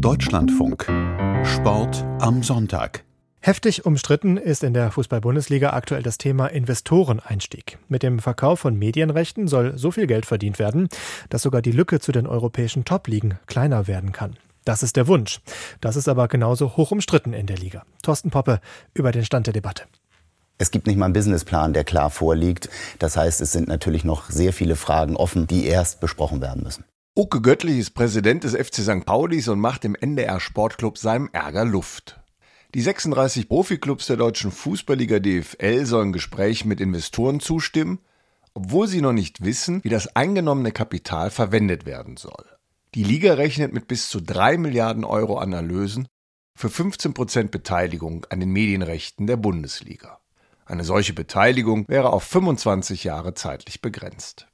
Deutschlandfunk. Sport am Sonntag. Heftig umstritten ist in der Fußball-Bundesliga aktuell das Thema Investoreneinstieg. Mit dem Verkauf von Medienrechten soll so viel Geld verdient werden, dass sogar die Lücke zu den europäischen Top-Ligen kleiner werden kann. Das ist der Wunsch. Das ist aber genauso hoch umstritten in der Liga. Thorsten Poppe über den Stand der Debatte. Es gibt nicht mal einen Businessplan, der klar vorliegt. Das heißt, es sind natürlich noch sehr viele Fragen offen, die erst besprochen werden müssen. Uke Göttlich ist Präsident des FC St. Paulis und macht im NDR Sportclub seinem Ärger Luft. Die 36 Profiklubs der deutschen Fußballliga DFL sollen Gesprächen mit Investoren zustimmen, obwohl sie noch nicht wissen, wie das eingenommene Kapital verwendet werden soll. Die Liga rechnet mit bis zu 3 Milliarden Euro an Erlösen für 15 Prozent Beteiligung an den Medienrechten der Bundesliga. Eine solche Beteiligung wäre auf 25 Jahre zeitlich begrenzt.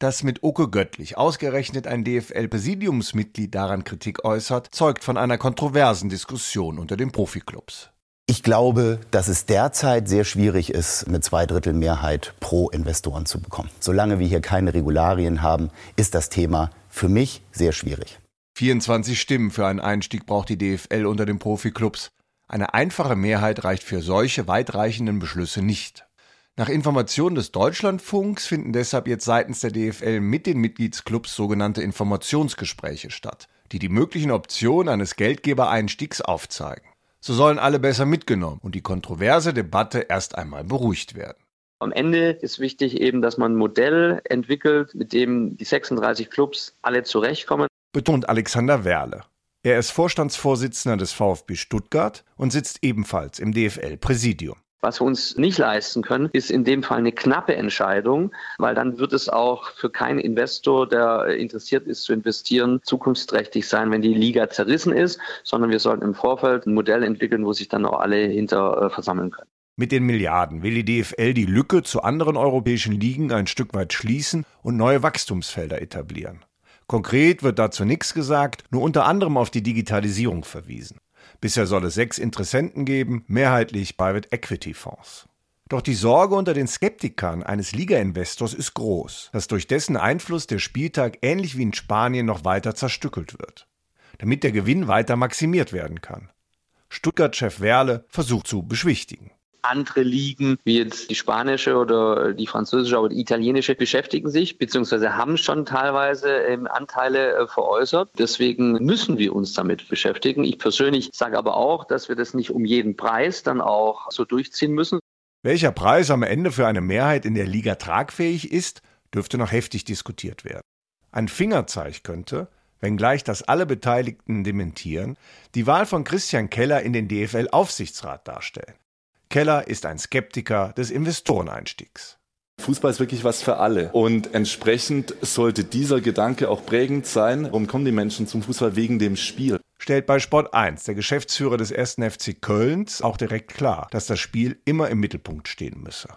Dass mit Oke Göttlich ausgerechnet ein DFL-Präsidiumsmitglied daran Kritik äußert, zeugt von einer kontroversen Diskussion unter den Profiklubs. Ich glaube, dass es derzeit sehr schwierig ist, eine Zweidrittelmehrheit pro Investoren zu bekommen. Solange wir hier keine Regularien haben, ist das Thema für mich sehr schwierig. 24 Stimmen für einen Einstieg braucht die DFL unter den Profiklubs. Eine einfache Mehrheit reicht für solche weitreichenden Beschlüsse nicht. Nach Informationen des Deutschlandfunks finden deshalb jetzt seitens der DFL mit den Mitgliedsclubs sogenannte Informationsgespräche statt, die die möglichen Optionen eines Geldgebereinstiegs aufzeigen. So sollen alle besser mitgenommen und die kontroverse Debatte erst einmal beruhigt werden. Am Ende ist wichtig eben, dass man ein Modell entwickelt, mit dem die 36 Clubs alle zurechtkommen. Betont Alexander Werle. Er ist Vorstandsvorsitzender des VfB Stuttgart und sitzt ebenfalls im DFL-Präsidium. Was wir uns nicht leisten können, ist in dem Fall eine knappe Entscheidung, weil dann wird es auch für keinen Investor, der interessiert ist zu investieren, zukunftsträchtig sein, wenn die Liga zerrissen ist, sondern wir sollten im Vorfeld ein Modell entwickeln, wo sich dann auch alle hinter äh, versammeln können. Mit den Milliarden will die DFL die Lücke zu anderen europäischen Ligen ein Stück weit schließen und neue Wachstumsfelder etablieren. Konkret wird dazu nichts gesagt, nur unter anderem auf die Digitalisierung verwiesen. Bisher soll es sechs Interessenten geben, mehrheitlich Private Equity Fonds. Doch die Sorge unter den Skeptikern eines Liga-Investors ist groß, dass durch dessen Einfluss der Spieltag ähnlich wie in Spanien noch weiter zerstückelt wird, damit der Gewinn weiter maximiert werden kann. Stuttgart-Chef Werle versucht zu beschwichtigen andere Ligen, wie jetzt die spanische oder die französische oder die italienische, beschäftigen sich bzw. haben schon teilweise ähm, Anteile äh, veräußert. Deswegen müssen wir uns damit beschäftigen. Ich persönlich sage aber auch, dass wir das nicht um jeden Preis dann auch so durchziehen müssen. Welcher Preis am Ende für eine Mehrheit in der Liga tragfähig ist, dürfte noch heftig diskutiert werden. Ein Fingerzeig könnte, wenngleich das alle Beteiligten dementieren, die Wahl von Christian Keller in den DFL-Aufsichtsrat darstellen. Keller ist ein Skeptiker des Investoreneinstiegs. Fußball ist wirklich was für alle. Und entsprechend sollte dieser Gedanke auch prägend sein. Warum kommen die Menschen zum Fußball? Wegen dem Spiel. Stellt bei Sport 1 der Geschäftsführer des 1. FC Kölns auch direkt klar, dass das Spiel immer im Mittelpunkt stehen müsse.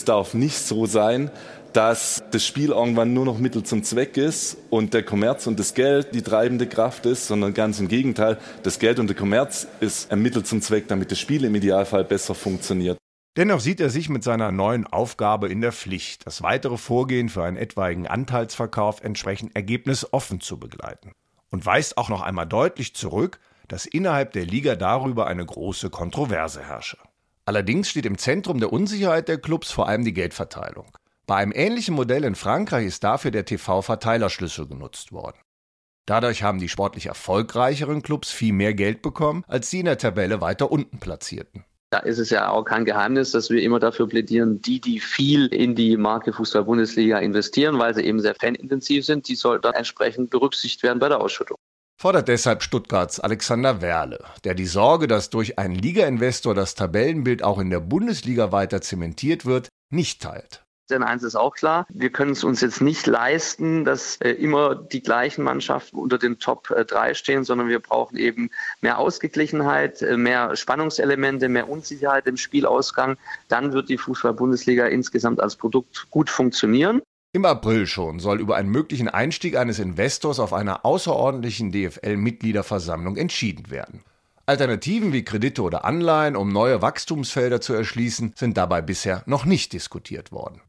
Es darf nicht so sein, dass das Spiel irgendwann nur noch Mittel zum Zweck ist und der Kommerz und das Geld die treibende Kraft ist, sondern ganz im Gegenteil, das Geld und der Kommerz ist ein Mittel zum Zweck, damit das Spiel im Idealfall besser funktioniert. Dennoch sieht er sich mit seiner neuen Aufgabe in der Pflicht, das weitere Vorgehen für einen etwaigen Anteilsverkauf entsprechend ergebnisoffen zu begleiten. Und weist auch noch einmal deutlich zurück, dass innerhalb der Liga darüber eine große Kontroverse herrsche. Allerdings steht im Zentrum der Unsicherheit der Clubs vor allem die Geldverteilung. Bei einem ähnlichen Modell in Frankreich ist dafür der TV-Verteilerschlüssel genutzt worden. Dadurch haben die sportlich erfolgreicheren Clubs viel mehr Geld bekommen, als die in der Tabelle weiter unten platzierten. Da ist es ja auch kein Geheimnis, dass wir immer dafür plädieren, die, die viel in die Marke Fußball-Bundesliga investieren, weil sie eben sehr fanintensiv sind, die sollten entsprechend berücksichtigt werden bei der Ausschüttung fordert deshalb Stuttgarts Alexander Werle, der die Sorge, dass durch einen Liga-Investor das Tabellenbild auch in der Bundesliga weiter zementiert wird, nicht teilt. Denn eins ist auch klar, wir können es uns jetzt nicht leisten, dass äh, immer die gleichen Mannschaften unter den Top äh, 3 stehen, sondern wir brauchen eben mehr Ausgeglichenheit, äh, mehr Spannungselemente, mehr Unsicherheit im Spielausgang. Dann wird die Fußball-Bundesliga insgesamt als Produkt gut funktionieren. Im April schon soll über einen möglichen Einstieg eines Investors auf einer außerordentlichen DFL-Mitgliederversammlung entschieden werden. Alternativen wie Kredite oder Anleihen, um neue Wachstumsfelder zu erschließen, sind dabei bisher noch nicht diskutiert worden.